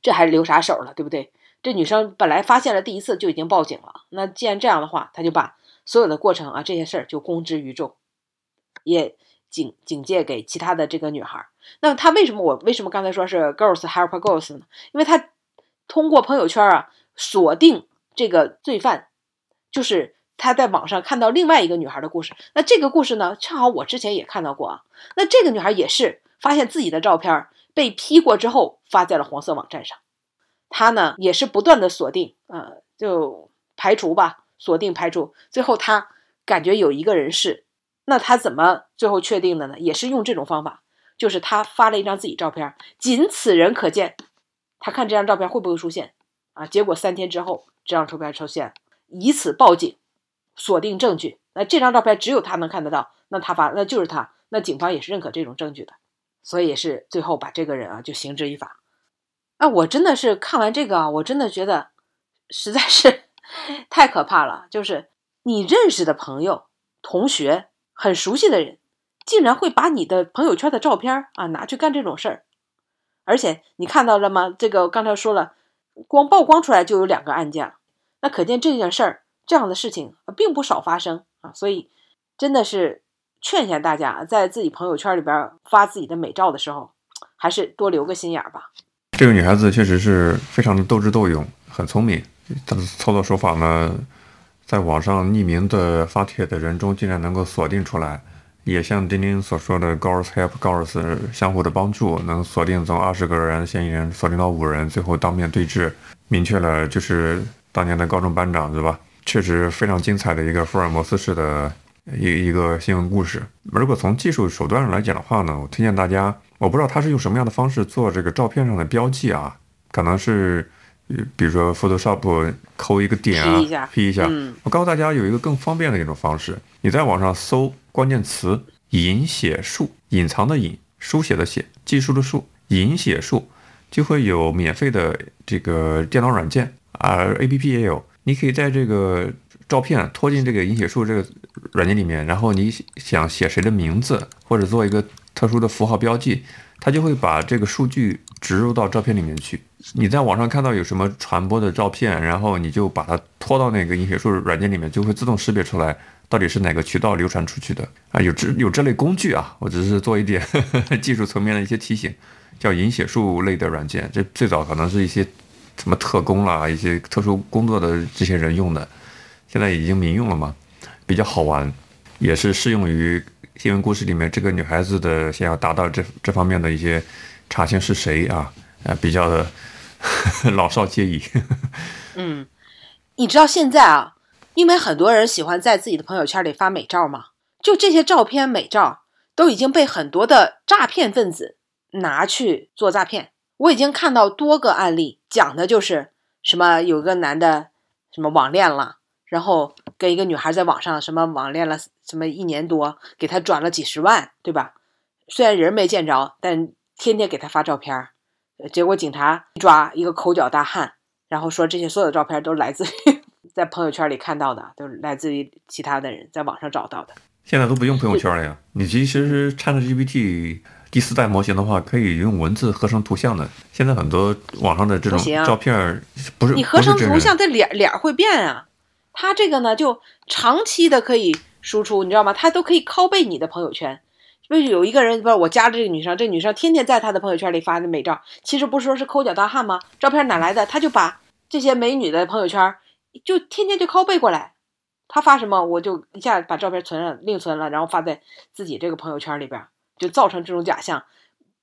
这还留啥手了，对不对？这女生本来发现了第一次就已经报警了，那既然这样的话，他就把所有的过程啊这些事儿就公之于众，也警警戒给其他的这个女孩。那么他为什么我为什么刚才说是 girls help girls 呢？因为他通过朋友圈啊锁定这个罪犯，就是。他在网上看到另外一个女孩的故事，那这个故事呢，正好我之前也看到过啊。那这个女孩也是发现自己的照片被 P 过之后发在了黄色网站上，她呢也是不断的锁定，呃，就排除吧，锁定排除，最后她感觉有一个人是，那他怎么最后确定的呢？也是用这种方法，就是他发了一张自己照片，仅此人可见，他看这张照片会不会出现啊？结果三天之后，这张照片出现，以此报警。锁定证据，那这张照片只有他能看得到，那他发那就是他，那警方也是认可这种证据的，所以也是最后把这个人啊就刑之以法。啊，我真的是看完这个啊，我真的觉得实在是 太可怕了。就是你认识的朋友、同学、很熟悉的人，竟然会把你的朋友圈的照片啊拿去干这种事儿，而且你看到了吗？这个刚才说了，光曝光出来就有两个案件了，那可见这件事儿。这样的事情并不少发生啊，所以真的是劝劝大家，在自己朋友圈里边发自己的美照的时候，还是多留个心眼儿吧。这个女孩子确实是非常的斗智斗勇，很聪明。她的操作手法呢，在网上匿名的发帖的人中，竟然能够锁定出来，也像丁丁所说的 “girls help girls” 相互的帮助，能锁定从二十个人嫌疑人锁定到五人，最后当面对质，明确了就是当年的高中班长，对吧？确实非常精彩的一个福尔摩斯式的一一个新闻故事。如果从技术手段上来讲的话呢，我推荐大家，我不知道他是用什么样的方式做这个照片上的标记啊，可能是，比如说 Photoshop 抠一个点啊，P 一下。我告诉大家有一个更方便的一种方式，你在网上搜关键词“隐写术”，隐藏的隐，书写的写，技术的术，隐写术，就会有免费的这个电脑软件啊，APP 也有。你可以在这个照片拖进这个隐写术这个软件里面，然后你想写谁的名字或者做一个特殊的符号标记，它就会把这个数据植入到照片里面去。你在网上看到有什么传播的照片，然后你就把它拖到那个隐写术软件里面，就会自动识别出来到底是哪个渠道流传出去的啊。有这有这类工具啊，我只是做一点 技术层面的一些提醒，叫隐写术类的软件。这最早可能是一些。什么特工啦，一些特殊工作的这些人用的，现在已经民用了嘛，比较好玩，也是适用于新闻故事里面这个女孩子的想要达到这这方面的一些查清是谁啊，呃，比较的 老少皆宜。嗯，你知道现在啊，因为很多人喜欢在自己的朋友圈里发美照嘛，就这些照片美照都已经被很多的诈骗分子拿去做诈骗。我已经看到多个案例，讲的就是什么有个男的什么网恋了，然后跟一个女孩在网上什么网恋了什么一年多，给他转了几十万，对吧？虽然人没见着，但天天给他发照片儿，呃结果警察一抓一个口角大汉，然后说这些所有的照片都来自于 在朋友圈里看到的，都是来自于其他的人在网上找到的。现在都不用朋友圈了呀，你其实是 ChatGPT 第四代模型的话，可以用文字合成图像的。现在很多网上的这种照片儿不是你合成图像，这脸脸儿会变啊。它这个呢，就长期的可以输出，你知道吗？它都可以拷贝你的朋友圈。为有一个人，不是我加了这个女生，这女生天天在她的朋友圈里发的美照，其实不是说是抠脚大汉吗？照片哪来的？他就把这些美女的朋友圈就天天就拷贝过来，他发什么我就一下把照片存上另存了，然后发在自己这个朋友圈里边，就造成这种假象。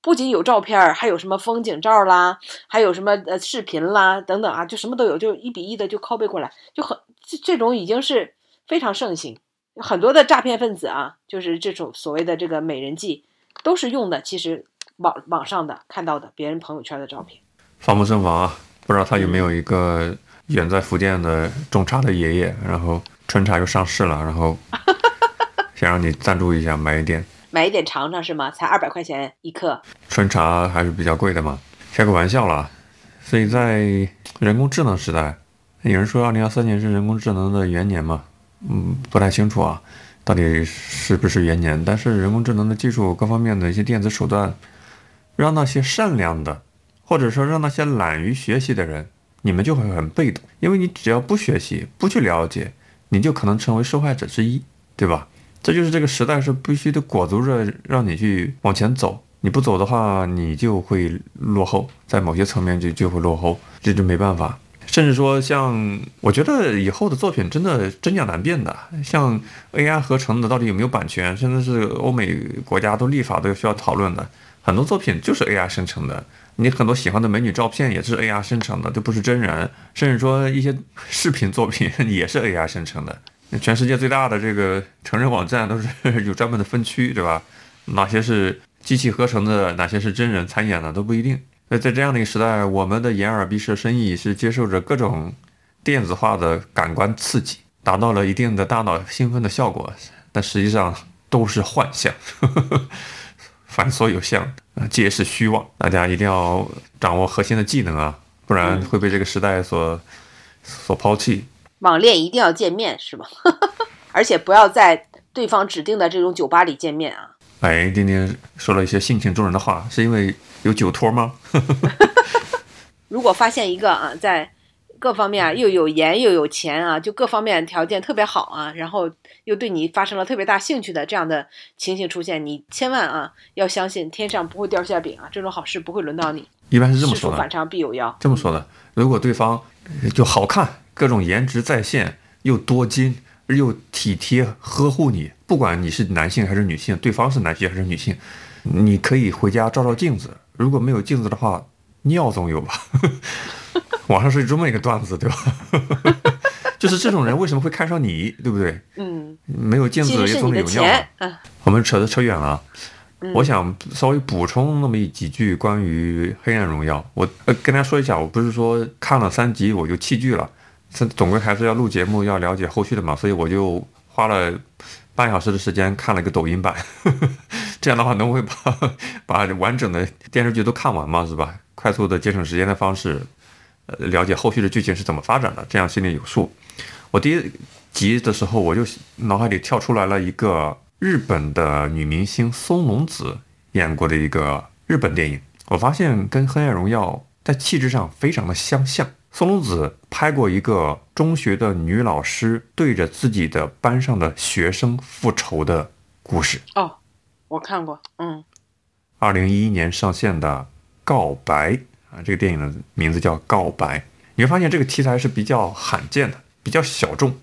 不仅有照片，还有什么风景照啦，还有什么呃视频啦等等啊，就什么都有，就一比一的就拷贝过来，就很这这种已经是非常盛行。很多的诈骗分子啊，就是这种所谓的这个美人计，都是用的其实网网上的看到的别人朋友圈的照片。防不胜防啊！不知道他有没有一个远在福建的种茶的爷爷，然后春茶又上市了，然后 想让你赞助一下买一点。买一点尝尝是吗？才二百块钱一克。春茶还是比较贵的嘛，开个玩笑啦。所以在人工智能时代，有人说二零二三年是人工智能的元年嘛，嗯，不太清楚啊，到底是不是元年？但是人工智能的技术各方面的一些电子手段，让那些善良的，或者说让那些懒于学习的人，你们就会很被动，因为你只要不学习，不去了解，你就可能成为受害者之一，对吧？这就是这个时代是必须得裹足着让你去往前走，你不走的话，你就会落后，在某些层面就就会落后，这就没办法。甚至说，像我觉得以后的作品真的真假难辨的，像 AI 合成的到底有没有版权，甚至是欧美国家都立法都需要讨论的。很多作品就是 AI 生成的，你很多喜欢的美女照片也是 AI 生成的，都不是真人。甚至说一些视频作品也是 AI 生成的。全世界最大的这个成人网站都是有专门的分区，对吧？哪些是机器合成的，哪些是真人参演的都不一定。那在这样的一个时代，我们的眼耳鼻舌身意是接受着各种电子化的感官刺激，达到了一定的大脑兴奋的效果，但实际上都是幻象，凡所有相，啊，皆是虚妄。大家一定要掌握核心的技能啊，不然会被这个时代所所抛弃。网恋一定要见面是吗？而且不要在对方指定的这种酒吧里见面啊。哎，丁丁说了一些性情中人的话，是因为有酒托吗？如果发现一个啊，在各方面啊又有颜又有钱啊，就各方面条件特别好啊，然后又对你发生了特别大兴趣的这样的情形出现，你千万啊要相信天上不会掉馅饼啊，这种好事不会轮到你。一般是这么说的反。常必有妖。这么说的，如果对方呃就好看，各种颜值在线，又多金，又体贴呵护你，不管你是男性还是女性，对方是男性还是女性，你可以回家照照镜子。如果没有镜子的话，尿总有吧？网上是这么一个段子，对吧？就是这种人为什么会看上你，对不对？嗯，没有镜子也总得有尿啊。我们扯得扯远了我想稍微补充那么一几句关于《黑暗荣耀》。我呃跟大家说一下，我不是说看了三集我就弃剧了，这总归还是要录节目，要了解后续的嘛，所以我就花了半小时的时间看了一个抖音版，这样的话能会把 把完整的电视剧都看完吗，是吧？快速的节省时间的方式，呃，了解后续的剧情是怎么发展的，这样心里有数。我第一集的时候，我就脑海里跳出来了一个日本的女明星松隆子演过的一个日本电影，我发现跟《黑暗荣耀》在气质上非常的相像。松隆子拍过一个中学的女老师对着自己的班上的学生复仇的故事。哦，我看过，嗯二零一一年上线的《告白》啊，这个电影的名字叫《告白》。你会发现这个题材是比较罕见的，比较小众，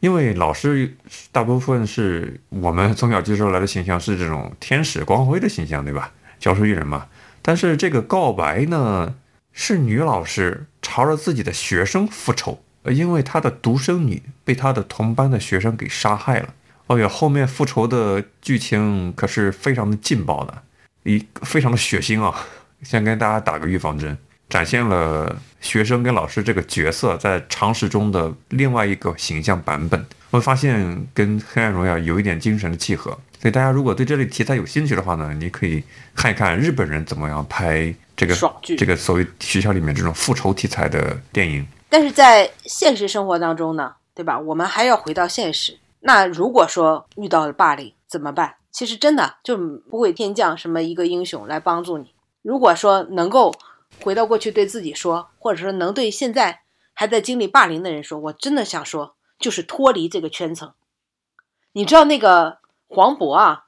因为老师大部分是我们从小接受来的形象是这种天使光辉的形象，对吧？教书育人嘛。但是这个告白呢，是女老师朝着自己的学生复仇，因为她的独生女被她的同班的学生给杀害了。哦哟，后面复仇的剧情可是非常的劲爆的，一非常的血腥啊！先跟大家打个预防针，展现了学生跟老师这个角色在常识中的另外一个形象版本。我会发现跟《黑暗荣耀》有一点精神的契合，所以大家如果对这类题材有兴趣的话呢，你可以看一看日本人怎么样拍这个这个所谓学校里面这种复仇题材的电影。但是在现实生活当中呢，对吧？我们还要回到现实。那如果说遇到了霸凌怎么办？其实真的就不会天降什么一个英雄来帮助你。如果说能够回到过去对自己说，或者说能对现在还在经历霸凌的人说，我真的想说，就是脱离这个圈层。你知道那个黄渤啊，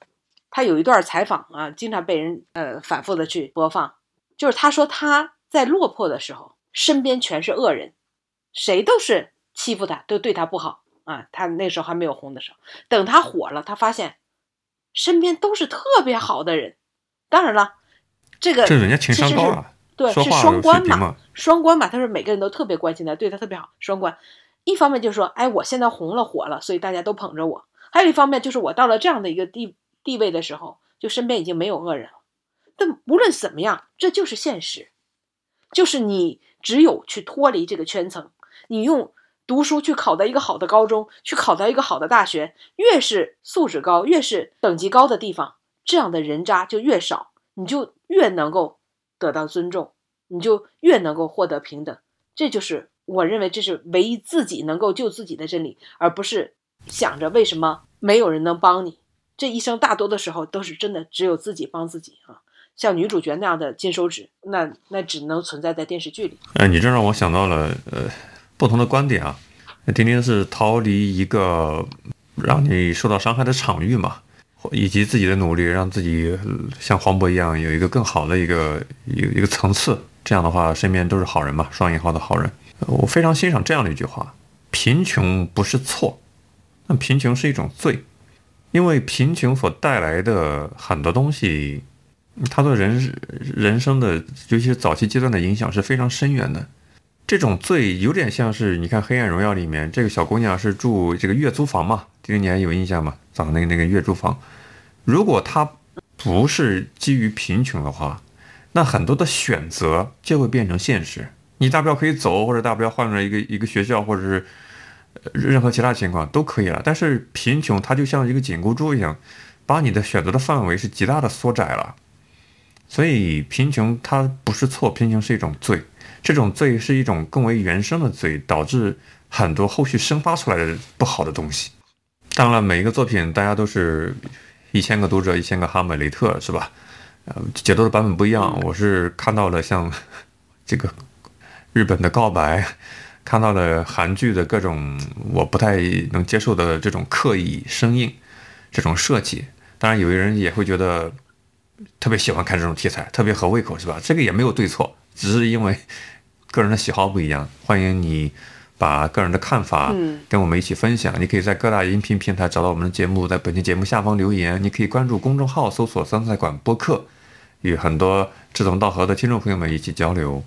他有一段采访啊，经常被人呃反复的去播放，就是他说他在落魄的时候，身边全是恶人，谁都是欺负他，都对他不好啊。他那时候还没有红的时候，等他火了，他发现身边都是特别好的人。当然了，这个这人家情商高啊，对，是双关嘛。双关嘛。他说每个人都特别关心他，对他特别好，双关。一方面就是说，哎，我现在红了火了，所以大家都捧着我；还有一方面就是我到了这样的一个地地位的时候，就身边已经没有恶人了。但无论怎么样，这就是现实，就是你只有去脱离这个圈层，你用读书去考到一个好的高中，去考到一个好的大学，越是素质高，越是等级高的地方，这样的人渣就越少，你就越能够得到尊重，你就越能够获得平等。这就是我认为这是唯一自己能够救自己的真理，而不是想着为什么没有人能帮你。这一生大多的时候都是真的只有自己帮自己啊。像女主角那样的金手指，那那只能存在在电视剧里。哎，你这让我想到了呃不同的观点啊。丁丁是逃离一个让你受到伤害的场域嘛，以及自己的努力，让自己像黄渤一样有一个更好的一个一一个层次。这样的话，身边都是好人嘛，双引号的好人。我非常欣赏这样的一句话：贫穷不是错，但贫穷是一种罪，因为贫穷所带来的很多东西。他对人人生的，尤其是早期阶段的影响是非常深远的。这种罪有点像是你看《黑暗荣耀》里面这个小姑娘是住这个月租房嘛，这个你还有印象吗？找那个那个月租房，如果她不是基于贫穷的话，那很多的选择就会变成现实。你大不了可以走，或者大不了换了一个一个学校，或者是任何其他情况都可以了。但是贫穷它就像一个紧箍咒一样，把你的选择的范围是极大的缩窄了。所以贫穷它不是错，贫穷是一种罪，这种罪是一种更为原生的罪，导致很多后续生发出来的不好的东西。当然了，每一个作品大家都是一千个读者，一千个哈姆雷特，是吧？呃，解读的版本不一样。我是看到了像这个日本的告白，看到了韩剧的各种我不太能接受的这种刻意生硬，这种设计。当然，有的人也会觉得。特别喜欢看这种题材，特别合胃口，是吧？这个也没有对错，只是因为个人的喜好不一样。欢迎你把个人的看法嗯跟我们一起分享。你可以在各大音频平台找到我们的节目，在本期节目下方留言。你可以关注公众号，搜索“酸菜馆播客”，与很多志同道合的听众朋友们一起交流。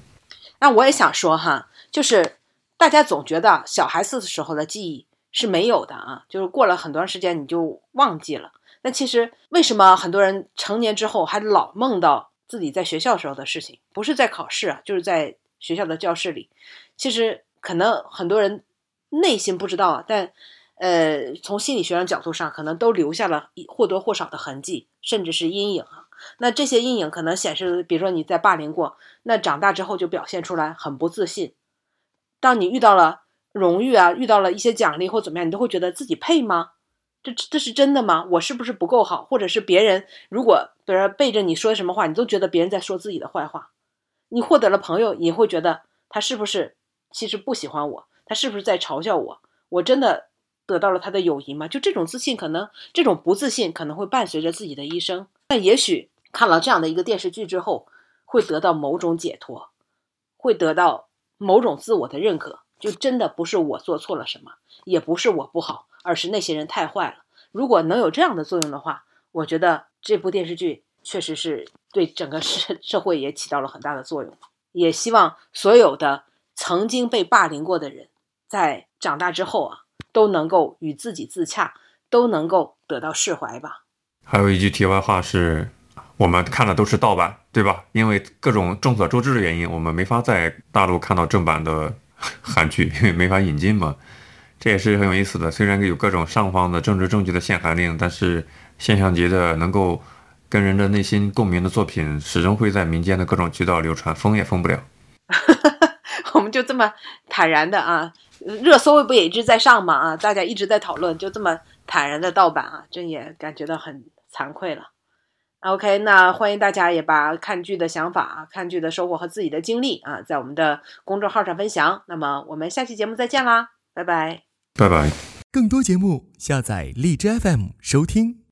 那我也想说哈，就是大家总觉得小孩子的时候的记忆是没有的啊，就是过了很长时间你就忘记了。那其实为什么很多人成年之后还老梦到自己在学校时候的事情？不是在考试啊，就是在学校的教室里。其实可能很多人内心不知道啊，但呃，从心理学上角度上，可能都留下了或多或少的痕迹，甚至是阴影啊。那这些阴影可能显示，比如说你在霸凌过，那长大之后就表现出来很不自信。当你遇到了荣誉啊，遇到了一些奖励或怎么样，你都会觉得自己配吗？这这是真的吗？我是不是不够好？或者是别人如果比如说背着你说什么话，你都觉得别人在说自己的坏话。你获得了朋友，也会觉得他是不是其实不喜欢我？他是不是在嘲笑我？我真的得到了他的友谊吗？就这种自信，可能这种不自信可能会伴随着自己的一生。但也许看了这样的一个电视剧之后，会得到某种解脱，会得到某种自我的认可。就真的不是我做错了什么，也不是我不好，而是那些人太坏了。如果能有这样的作用的话，我觉得这部电视剧确实是对整个社 社会也起到了很大的作用。也希望所有的曾经被霸凌过的人，在长大之后啊，都能够与自己自洽，都能够得到释怀吧。还有一句题外话是，我们看的都是盗版，对吧？因为各种众所周知的原因，我们没法在大陆看到正版的 韩剧，因为没法引进嘛。这也是很有意思的。虽然有各种上方的政治正确的限韩令，但是现象级的能够跟人的内心共鸣的作品，始终会在民间的各种渠道流传，封也封不了。我们就这么坦然的啊，热搜不也一直在上吗啊，大家一直在讨论，就这么坦然的盗版啊，真也感觉到很惭愧了。OK，那欢迎大家也把看剧的想法、啊看剧的收获和自己的经历啊，在我们的公众号上分享。那么我们下期节目再见啦，拜拜。拜拜。更多节目，下载荔枝 FM 收听。